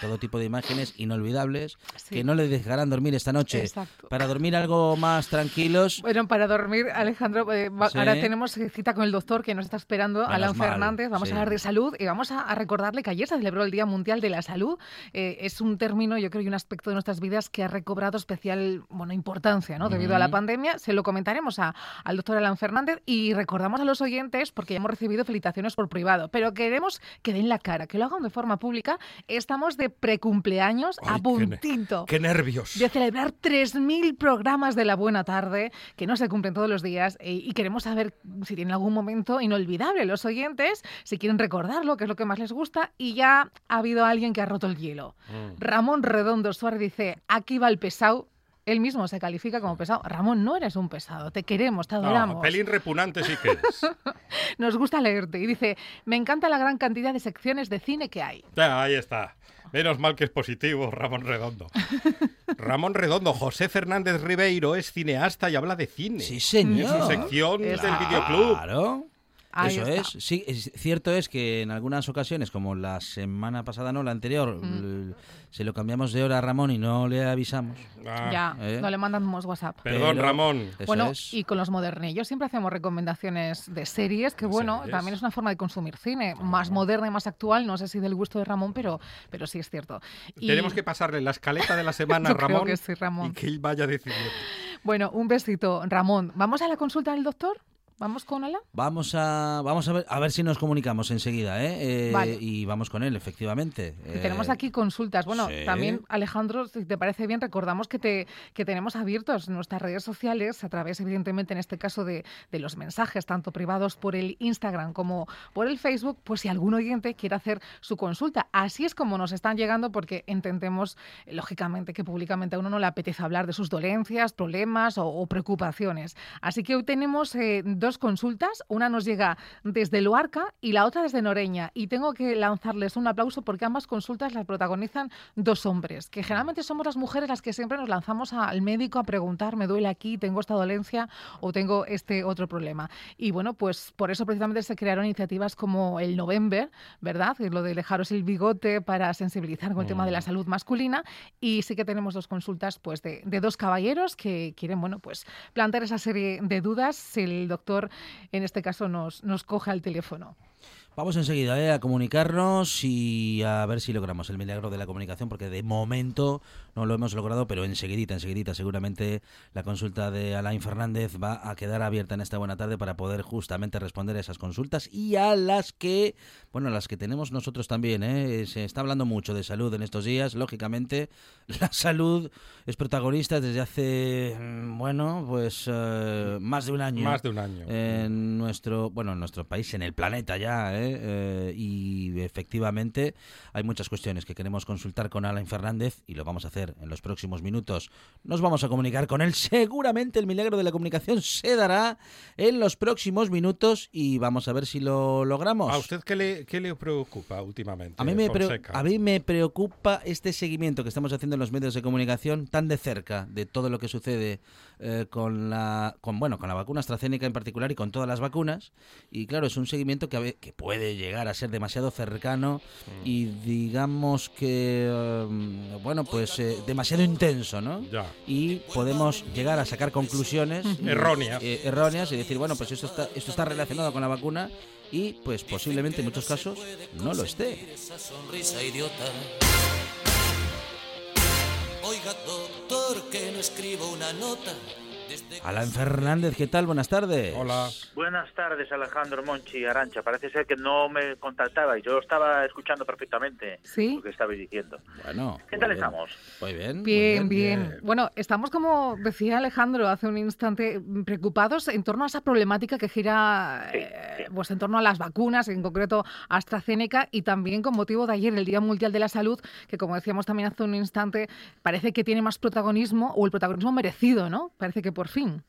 todo tipo de imágenes inolvidables Sí. que no le dejarán dormir esta noche. Exacto. Para dormir algo más tranquilos, Bueno, para dormir, Alejandro, eh, Sí. ahora tenemos cita con el doctor que nos está esperando, Menos Alan Fernández. Vamos sí. a hablar de salud y vamos a, a recordarle que ayer se celebró el Día Mundial de la Salud. Eh, es un término, yo creo, y un aspecto de nuestras vidas que ha recobrado especial bueno, importancia ¿no? debido a la pandemia. Se lo comentaremos a- al doctor Alan Fernández y recordamos a los oyentes, porque ya hemos recibido felicitaciones por privado, pero queremos que den la cara, que lo hagan de forma pública. Estamos de precumpleaños Ay, a qué ne- puntito ¡Qué nervios! de celebrar 3.000 programas de la buena tarde que no se cumplen todos los días eh, y queremos saber si tienen algún momento inolvidable los oyentes, si quieren recordarlo, que es lo que más les gusta, y ya ha habido alguien que ha roto el hielo. Mm. Ramón Redondo Suárez dice, aquí va el pesado. Él mismo se califica como pesado. Ramón, no eres un pesado, te queremos, te adoramos. No, pelín repugnante sí que es. Nos gusta leerte. Y dice, me encanta la gran cantidad de secciones de cine que hay. Ya, ahí está. Menos mal que es positivo, Ramón Redondo. Ramón Redondo, José Fernández Ribeiro es cineasta y habla de cine. sí En señor. su sección del Exacto. videoclub. Claro. Ahí Eso está. es. Sí, es cierto es que en algunas ocasiones, como la semana pasada, no, la anterior, Mm. se lo cambiamos de hora a Ramón y no le avisamos. Ah, ya, ¿eh? no le mandamos WhatsApp. Perdón, Pero- Ramón. Bueno, es. y con los modernillos siempre hacemos recomendaciones de series, que bueno, series. también es una forma de consumir cine, más moderna y más actual, no sé si del gusto de Ramón, pero, pero sí es cierto. Y, Tenemos que pasarle la escaleta de la semana a Yo creo Ramón, que sí, Ramón. y que él vaya decidiendo. Bueno, un besito, Ramón. ¿Vamos a la consulta del doctor? ¿Vamos con Ala? Vamos a vamos a ver a ver si nos comunicamos enseguida, ¿eh? Eh, Vale. Y vamos con él, efectivamente. Que Eh, tenemos aquí consultas. Bueno, sí. también, Alejandro, si te parece bien, recordamos que, te, que tenemos abiertos nuestras redes sociales a través, evidentemente, en este caso, de, de los mensajes, tanto privados por el Instagram como por el Facebook, pues si algún oyente quiere hacer su consulta. Así es como nos están llegando, porque entendemos, eh, lógicamente, que públicamente a uno no le apetece hablar de sus dolencias, problemas o, o preocupaciones. Así que hoy tenemos eh, dos consultas. Una nos llega desde Luarca y la otra desde Noreña. Y tengo que lanzarles un aplauso porque ambas consultas las protagonizan dos hombres, que generalmente somos las mujeres las que siempre nos lanzamos al médico a preguntar, me duele aquí, tengo esta dolencia o tengo este otro problema. Y bueno, pues por eso precisamente se crearon iniciativas como el November, ¿verdad? Que es lo de dejaros el bigote para sensibilizar con el tema de la salud masculina. Y sí que tenemos dos consultas pues de, de dos caballeros que quieren, bueno, pues plantear esa serie de dudas. El doctor, en este caso, nos, nos coge al teléfono. Vamos enseguida ¿eh? a comunicarnos y a ver si logramos el milagro de la comunicación, porque de momento no lo hemos logrado, pero enseguidita, enseguidita, seguramente la consulta de Alain Fernández va a quedar abierta en esta buena tarde para poder justamente responder a esas consultas y a las que, bueno, a las que tenemos nosotros también. ¿eh? Se está hablando mucho de salud en estos días, lógicamente. La salud es protagonista desde hace, mm, bueno, pues eh, más de un año Más de un año. en nuestro bueno en nuestro país en el planeta ya ¿eh? Eh, y efectivamente hay muchas cuestiones que queremos consultar con Alain Fernández y lo vamos a hacer en los próximos minutos nos vamos a comunicar con él seguramente el milagro de la comunicación se dará en los próximos minutos y vamos a ver si lo logramos ¿A usted qué le, qué le preocupa últimamente? a mí, me pre- Fonseca? a mí me preocupa este seguimiento que estamos haciendo en los medios de comunicación tan de cerca de todo lo que sucede eh, con la con bueno con la vacuna AstraZeneca en particular y con todas las vacunas y claro es un seguimiento que, a que puede llegar a ser demasiado cercano y digamos que eh, bueno pues eh, demasiado intenso no Ya. y podemos llegar a sacar conclusiones Erróneas. eh, erróneas y decir bueno pues esto está esto está relacionado con la vacuna y pues posiblemente en muchos casos no lo esté esa sonrisa idiota. Oiga, doctor, que no escribo una nota. Alan Fernández, ¿qué tal? Buenas tardes. Hola. Buenas tardes, Alejandro Monchi Arancha. Parece ser que no me contactabais. Yo estaba escuchando perfectamente ¿Sí? lo que estabais diciendo. Bueno. ¿Qué tal bien. estamos? Muy bien. muy Bien, bien, bien. Bueno, estamos como decía Alejandro hace un instante preocupados en torno a esa problemática que gira Sí, eh, pues en torno a las vacunas, en concreto AstraZeneca y también con motivo de ayer el Día Mundial de la Salud, que como decíamos también hace un instante parece que tiene más protagonismo o el protagonismo merecido, ¿no? Parece que por fin.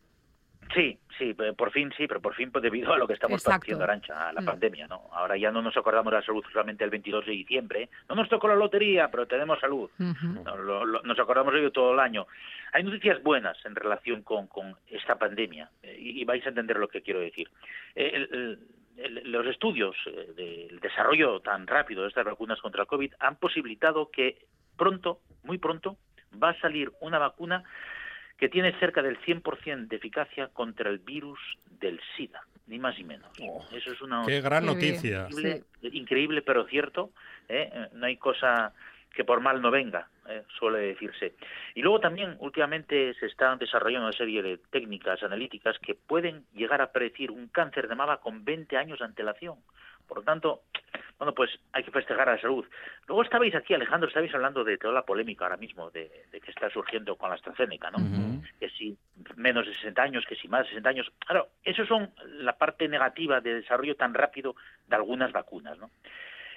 Sí, sí, por fin sí, pero por fin pues, debido a lo que estamos padeciendo, Arancha, a la Mm. pandemia, ¿no? Ahora ya no nos acordamos de la salud solamente el 22 de diciembre. No nos tocó la lotería, pero tenemos salud. No, lo- lo- nos acordamos de ello todo el año. Hay noticias buenas en relación con, con esta pandemia eh, y, y vais a entender lo que quiero decir. Eh, el- el- el- los estudios eh, del desarrollo tan rápido de estas vacunas contra el COVID han posibilitado que pronto, muy pronto, va a salir una vacuna que tiene cerca del 100% de eficacia contra el virus del SIDA, ni más ni menos. Eso es una qué gran noticia. increíble, increíble, pero cierto. ¿eh? Eh, No hay cosa que por mal no venga, ¿eh? suele decirse. Y luego también últimamente se están desarrollando una serie de técnicas analíticas que pueden llegar a predecir un cáncer de mama con 20 años de antelación. Por lo tanto, bueno, pues hay que festejar a la salud. Luego estabais aquí, Alejandro, estabais hablando de toda la polémica ahora mismo de, de que está surgiendo con la AstraZeneca, ¿no? Que si menos de 60 años, que si más de 60 años. Claro, eso son la parte negativa de desarrollo tan rápido de algunas vacunas, ¿no?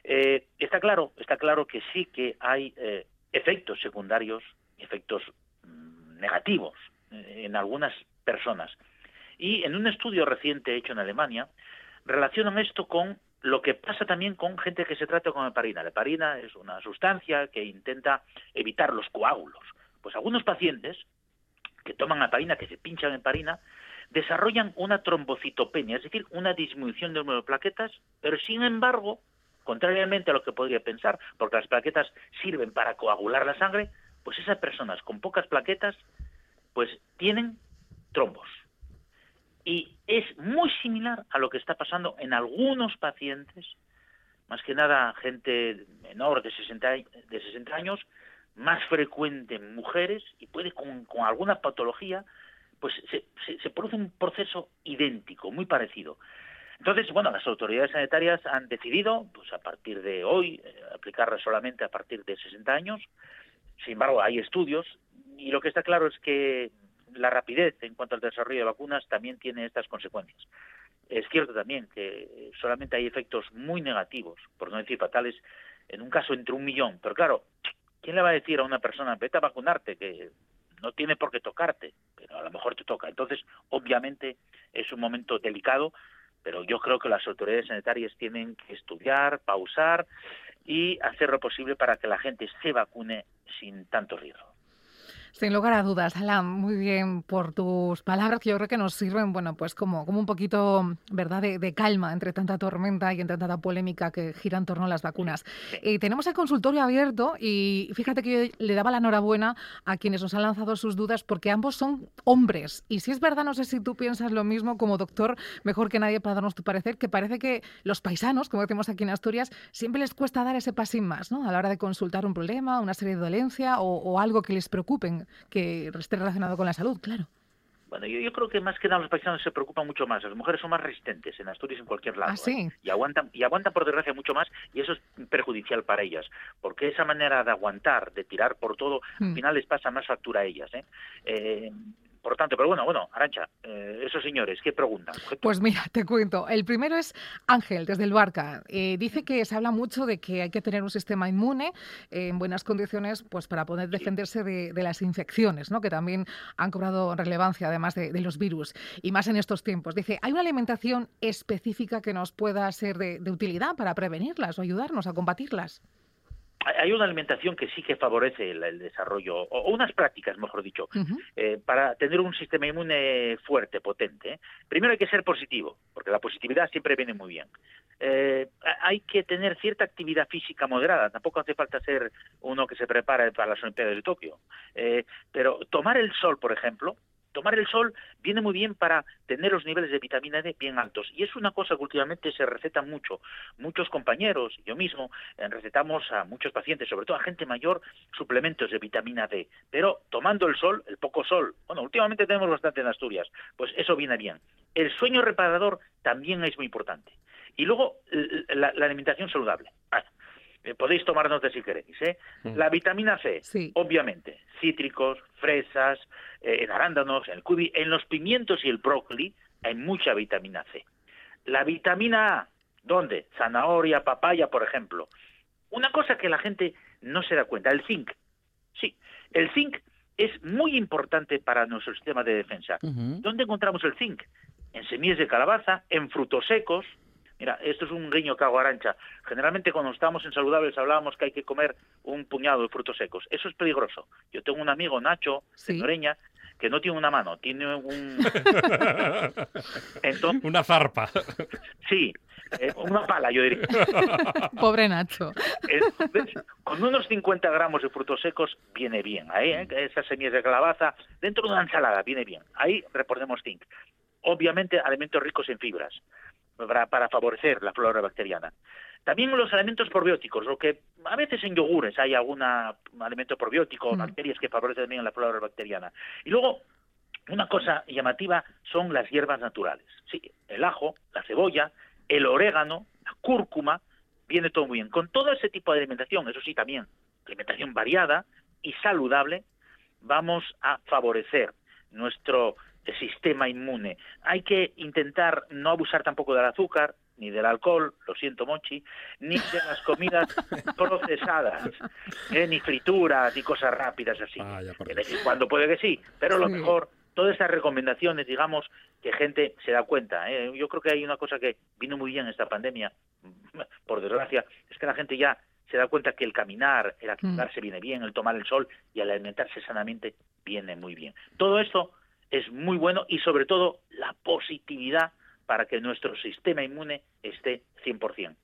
Eh, está claro, está claro que sí que hay eh, efectos secundarios, efectos mm, negativos eh, en algunas personas. Y en un estudio reciente hecho en Alemania, relacionan esto con lo que pasa también con gente que se trata con heparina. La heparina es una sustancia que intenta evitar los coágulos. Pues algunos pacientes que toman heparina, que se pinchan heparina, desarrollan una trombocitopenia, es decir, una disminución del número de plaquetas, pero sin embargo, contrariamente a lo que podría pensar, porque las plaquetas sirven para coagular la sangre, pues esas personas con pocas plaquetas, pues tienen trombos. Y es muy similar a lo que está pasando en algunos pacientes, más que nada gente menor de 60, a- de 60 años, más frecuente en mujeres y puede con, con alguna patología, pues se, se- se produce un proceso idéntico, muy parecido. Entonces, bueno, las autoridades sanitarias han decidido, pues a partir de hoy, eh, aplicarla solamente a partir de 60 años. Sin embargo, hay estudios y lo que está claro es que la rapidez en cuanto al desarrollo de vacunas también tiene estas consecuencias. Es cierto también que solamente hay efectos muy negativos, por no decir fatales, en un caso entre un millón. Pero claro, ¿quién le va a decir a una persona, vete a vacunarte, que no tiene por qué tocarte, pero a lo mejor te toca? Entonces, obviamente, es un momento delicado, pero yo creo que las autoridades sanitarias tienen que estudiar, pausar y hacer lo posible para que la gente se vacune sin tanto riesgo. Sin lugar a dudas, Alan, muy bien por tus palabras que yo creo que nos sirven, bueno, pues como, como un poquito, ¿verdad?, de, calma entre tanta tormenta y entre tanta polémica que gira en torno a las vacunas. Eh, tenemos el consultorio abierto y fíjate que yo le daba la enhorabuena a quienes nos han lanzado sus dudas porque ambos son hombres. Y si es verdad, no sé si tú piensas lo mismo como doctor, mejor que nadie para darnos tu parecer, que parece que los paisanos, como decimos aquí en Asturias, siempre les cuesta dar ese pasín más, ¿no? A la hora de consultar un problema, una serie de dolencia o algo que les preocupen, que esté relacionado con la salud, claro. Bueno, yo, yo creo que más que nada los paisanos se preocupan mucho más. Las mujeres son más resistentes en Asturias en cualquier lado. ¿Ah, sí? ¿eh? Y aguantan, y aguantan por desgracia mucho más y eso es perjudicial para ellas. Porque esa manera de aguantar, de tirar por todo, al Mm. final les pasa más factura a ellas. ¿eh? Eh, por tanto, pero bueno, bueno, Arancha, eh, esos señores, ¿qué preguntan? Pues mira, te cuento. El primero es Ángel, desde el Barca. Eh, dice que se habla mucho de que hay que tener un sistema inmune eh, en buenas condiciones pues para poder defenderse de, de las infecciones, ¿no? que también han cobrado relevancia además de, de los virus, y más en estos tiempos. Dice, ¿hay una alimentación específica que nos pueda ser de, de utilidad para prevenirlas o ayudarnos a combatirlas? Hay- una alimentación que sí que favorece el, el desarrollo, o unas prácticas, mejor dicho, eh, para tener un sistema inmune fuerte, potente. ¿eh? Primero hay que ser positivo, porque la positividad siempre viene muy bien. Eh, ha- hay que tener cierta actividad física moderada, tampoco hace falta ser uno que se prepara para las Olimpiadas de Tokio. Eh, pero tomar el sol, por ejemplo, tomar el sol viene muy bien para tener los niveles de vitamina D bien altos. Y es una cosa que últimamente se receta mucho. Muchos compañeros, yo mismo, eh, recetamos a muchos pacientes, sobre todo a gente mayor, suplementos de vitamina D. Pero tomando el sol, el poco sol, bueno, últimamente tenemos bastante en Asturias, pues eso viene bien. El sueño reparador también es muy importante. Y luego la alimentación saludable. Ah, eh, podéis tomar nota si queréis. ¿eh? La vitamina C, obviamente, cítricos, fresas, eh, en arándanos, en el cubi, en los pimientos y el brócoli hay mucha vitamina C. La vitamina A, ¿dónde? Zanahoria, papaya, por ejemplo. Una cosa que la gente no se da cuenta, el zinc. Sí, el zinc es muy importante para nuestro sistema de defensa. ¿Dónde encontramos el zinc? En semillas de calabaza, en frutos secos. Mira, esto es un guiño que hago a Arancha. Generalmente cuando estamos en saludables hablábamos que hay que comer un puñado de frutos secos. Eso es peligroso. Yo tengo un amigo, Nacho, de Noreña, que no tiene una mano, tiene un... Entonces, Una zarpa. sí, eh, una pala, yo diría. Pobre Nacho. Entonces, con unos 50 gramos de frutos secos viene bien. Ahí, ¿eh? esas semillas de calabaza, dentro de una ensalada viene bien. Ahí reponemos zinc. Obviamente, alimentos ricos en fibras para, para favorecer la flora bacteriana. También los alimentos probióticos, lo que a veces en yogures hay algún alimento probiótico, bacterias que favorecen también la flora bacteriana. Y luego, una cosa llamativa son las hierbas naturales. Sí, el ajo, la cebolla, el orégano, la cúrcuma, viene todo muy bien. Con todo ese tipo de alimentación, eso sí también, alimentación variada y saludable, vamos a favorecer nuestro sistema inmune. Hay que intentar no abusar tampoco del azúcar, ni del alcohol, lo siento Mochi, ni de las comidas procesadas, eh, ni frituras, ni cosas rápidas así. vez en cuando puede que sí, pero lo mejor, todas estas recomendaciones, digamos, que gente se da cuenta. eh. Yo creo que hay una cosa que vino muy bien esta pandemia, por desgracia, es que la gente ya se da cuenta que el caminar, el activarse viene bien, el tomar el sol y el alimentarse sanamente viene muy bien. Todo esto es muy bueno y sobre todo la positividad para que nuestro sistema inmune esté 100%.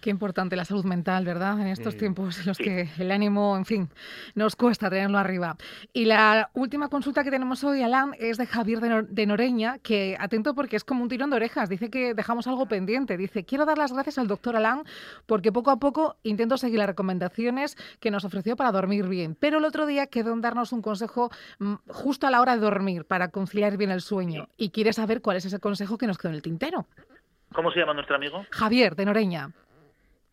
Qué importante la salud mental, ¿verdad? En estos Mm, tiempos en los sí. que el ánimo, en fin, nos cuesta tenerlo arriba. Y la última consulta que tenemos hoy, Alan, es de Javier de, Nor- de Noreña, que atento porque es como un tirón de orejas. Dice que dejamos algo pendiente. Dice, quiero dar las gracias al doctor Alan porque poco a poco intento seguir las recomendaciones que nos ofreció para dormir bien. Pero el otro día quedó en darnos un consejo mm, justo a la hora de dormir para conciliar bien el sueño. Y quiere saber cuál es ese consejo que nos quedó en el tintero. ¿Cómo se llama nuestro amigo? Javier de Noreña.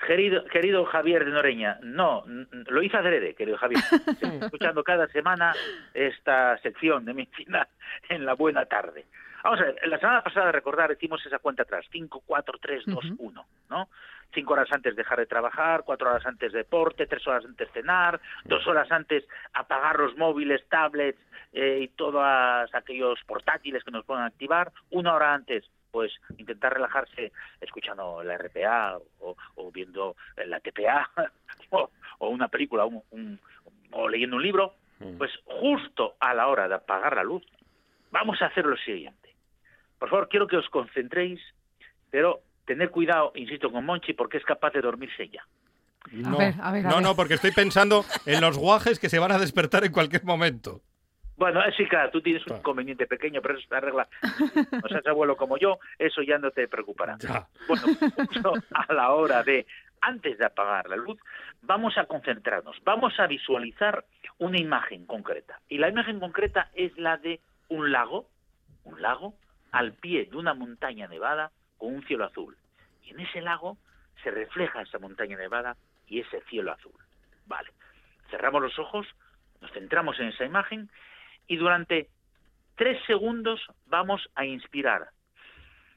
Querido, querido Javier de Noreña, no, lo hice adrede, querido Javier. Estoy escuchando cada semana esta sección de medicina en la buena tarde. Vamos a ver, la semana pasada, recordar, hicimos esa cuenta atrás, 5, 4, 3, 2, 1, ¿no? Cinco horas antes dejar de trabajar, cuatro horas antes deporte, tres horas antes cenar, dos horas antes apagar los móviles, tablets eh, y todos aquellos portátiles que nos puedan activar, una hora antes pues intentar relajarse escuchando la RPA o, o viendo la TPA o, o una película un- un- o leyendo un libro, pues justo a la hora de apagar la luz, vamos a hacer lo siguiente. Por favor, quiero que os concentréis, pero tener cuidado, insisto, con Monchi, porque es capaz de dormirse ella. No, ver, a ver, a no, ver. no, porque estoy pensando en los guajes que se van a despertar en cualquier momento. Bueno, sí, claro, tú tienes un inconveniente pequeño, pero eso se arregla. No seas abuelo como yo, eso ya no te preocupará. Bueno, a la hora de, antes de apagar la luz, vamos a concentrarnos, vamos a visualizar una imagen concreta. Y la imagen concreta es la de un lago, un lago al pie de una montaña nevada con un cielo azul. Y en ese lago se refleja esa montaña nevada y ese cielo azul. Vale. Cerramos los ojos, nos centramos en esa imagen y durante tres segundos vamos a inspirar.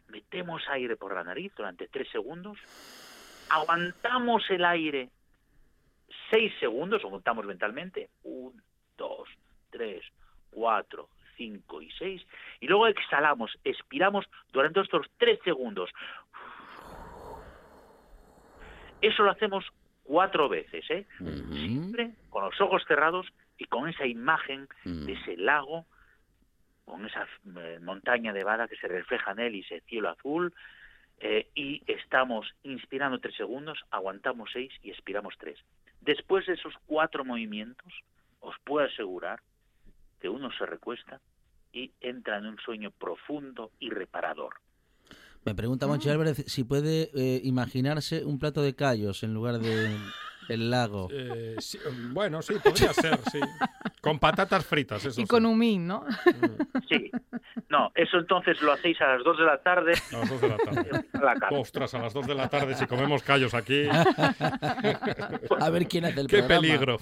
Metemos aire por la nariz durante tres segundos, aguantamos el aire seis segundos, o contamos mentalmente, un, dos, tres, cuatro, cinco y seis, y luego exhalamos, expiramos durante estos tres segundos. Eso lo hacemos cuatro veces, ¿eh? Siempre con los ojos cerrados y con esa imagen de ese lago, con esa eh, montaña nevada que se refleja en él y ese cielo azul, eh, y estamos inspirando tres segundos, aguantamos seis y expiramos tres. Después de esos cuatro movimientos, os puedo asegurar que uno se recuesta y entra en un sueño profundo y reparador. Me pregunta Monchi Álvarez si puede eh, imaginarse un plato de callos en lugar de el lago. Eh, sí, bueno, sí, podría ser, sí. Con patatas fritas, eso Y sí. con humín, ¿no? Sí. No, eso entonces lo hacéis a las dos de la tarde. A las dos de la tarde. a la. Ostras, a las 2 de la tarde si comemos callos aquí. A ver quién hace el Qué programa. peligro.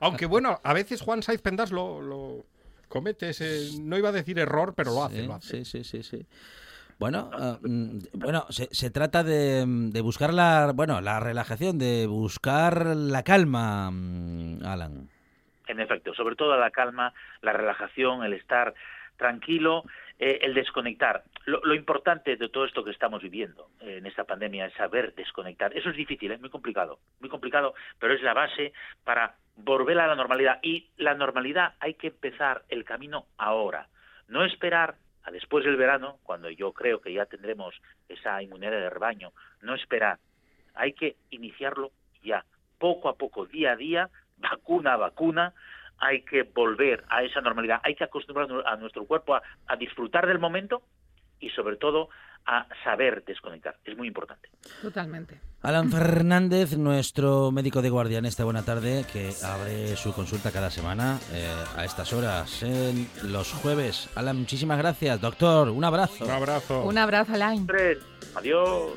Aunque bueno, a veces Juan Saiz Pendas lo, lo comete ese, no iba a decir error, pero lo hace, Sí, lo hace. sí, sí, sí, sí. Bueno, ah, mm, bueno, se, trata de, de buscar la, bueno, la relajación, de buscar la calma, mm, Alan. En efecto, sobre todo la calma, la relajación, el estar tranquilo, eh, el desconectar. Lo, importante de todo esto que estamos viviendo eh, en esta pandemia es saber desconectar. Eso es difícil, es muy complicado, muy complicado, pero es la base para volver a la normalidad. Y la normalidad hay que empezar el camino ahora, no esperar a después del verano, cuando yo creo que ya tendremos esa inmunidad de rebaño, no esperar, hay que iniciarlo ya, poco a poco, día a día, vacuna a vacuna, hay que volver a esa normalidad, hay que acostumbrar a nuestro cuerpo a, a, disfrutar del momento y sobre todo a saber desconectar. Es muy importante. Totalmente. Alan Fernández, nuestro médico de guardia en esta buena tarde, que abre su consulta cada semana eh, a estas horas, en los jueves. Alan, muchísimas gracias. Doctor, un abrazo. Un abrazo. Un abrazo, Alan. Adiós.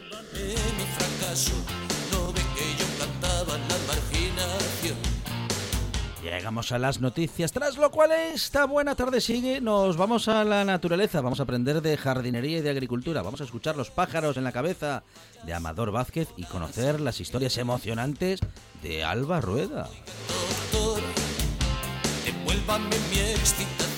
Llegamos a las noticias, tras lo cual esta buena tarde sigue. Nos vamos a la naturaleza, vamos a aprender de jardinería y de agricultura, vamos a escuchar los pájaros en la cabeza de Amador Vázquez y conocer las historias emocionantes de Alba Rueda. Doctor, mi excitación